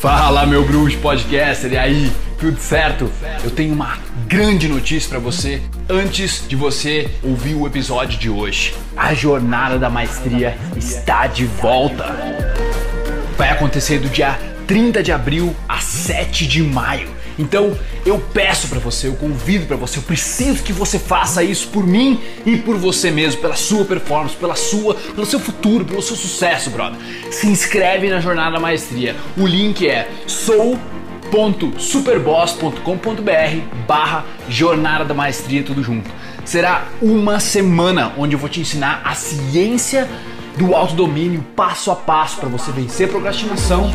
Fala, meu bruxo podcaster, e aí, tudo certo? Eu tenho uma grande notícia para você antes de você ouvir o episódio de hoje. A jornada da maestria está de volta. Vai acontecer do dia 30 de abril a 7 de maio. Então eu peço para você, eu convido para você, eu preciso que você faça isso por mim e por você mesmo, pela sua performance, pela sua, pelo seu futuro, pelo seu sucesso, brother. Se inscreve na Jornada Maestria. O link é sou.superboss.com.br barra Jornada da Maestria, tudo junto. Será uma semana onde eu vou te ensinar a ciência do autodomínio passo a passo para você vencer a procrastinação,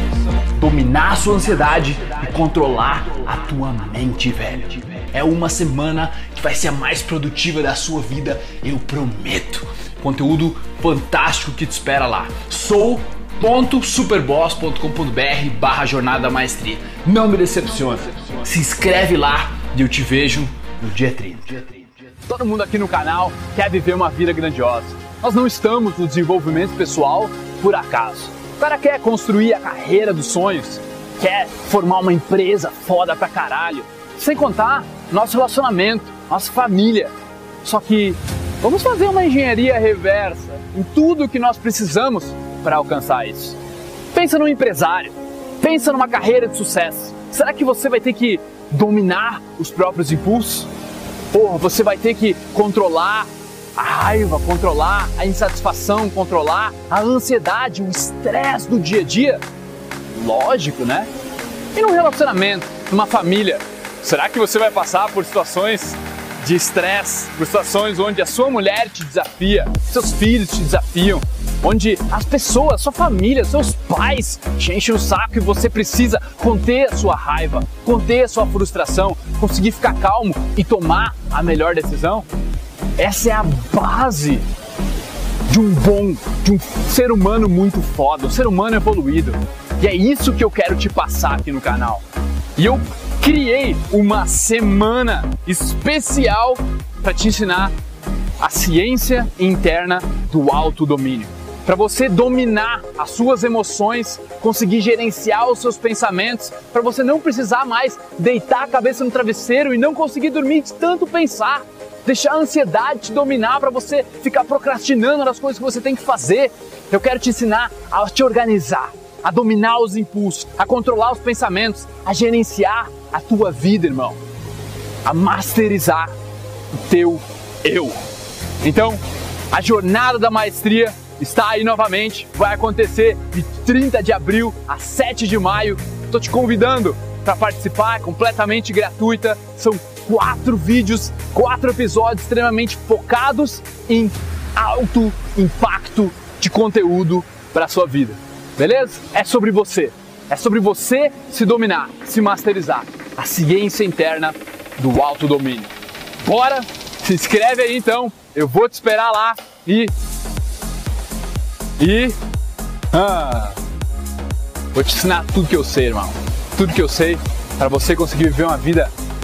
dominar a sua ansiedade e controlar a tua mente, velho. É uma semana que vai ser a mais produtiva da sua vida, eu prometo. Conteúdo fantástico que te espera lá. Sou superboss.com.br barra jornada maestria. Não me decepciona. Se inscreve lá e eu te vejo no dia 30. Todo mundo aqui no canal quer viver uma vida grandiosa nós não estamos no desenvolvimento pessoal por acaso. O cara quer construir a carreira dos sonhos, quer formar uma empresa foda pra caralho, sem contar nosso relacionamento, nossa família. Só que vamos fazer uma engenharia reversa em tudo que nós precisamos para alcançar isso. Pensa num empresário, pensa numa carreira de sucesso. Será que você vai ter que dominar os próprios impulsos? Porra, você vai ter que controlar a raiva, controlar a insatisfação, controlar a ansiedade, o estresse do dia a dia? Lógico, né? E num relacionamento, numa família, será que você vai passar por situações de estresse, por situações onde a sua mulher te desafia, seus filhos te desafiam, onde as pessoas, sua família, seus pais te enchem o saco e você precisa conter a sua raiva, conter a sua frustração, conseguir ficar calmo e tomar a melhor decisão? Essa é a base de um bom, de um ser humano muito foda, um ser humano evoluído. E é isso que eu quero te passar aqui no canal. E eu criei uma semana especial para te ensinar a ciência interna do autodomínio. Para você dominar as suas emoções, conseguir gerenciar os seus pensamentos, para você não precisar mais deitar a cabeça no travesseiro e não conseguir dormir de tanto pensar deixar a ansiedade te dominar para você ficar procrastinando nas coisas que você tem que fazer. Eu quero te ensinar a te organizar, a dominar os impulsos, a controlar os pensamentos, a gerenciar a tua vida, irmão, a masterizar o teu eu. Então, a jornada da maestria está aí novamente, vai acontecer de 30 de abril a 7 de maio. Estou te convidando para participar, é completamente gratuita. São quatro vídeos, quatro episódios extremamente focados em alto impacto de conteúdo para sua vida. Beleza? É sobre você. É sobre você se dominar, se masterizar. A ciência interna do alto domínio. Bora? Se inscreve aí então. Eu vou te esperar lá e e ah, vou te ensinar tudo que eu sei, irmão. Tudo que eu sei para você conseguir viver uma vida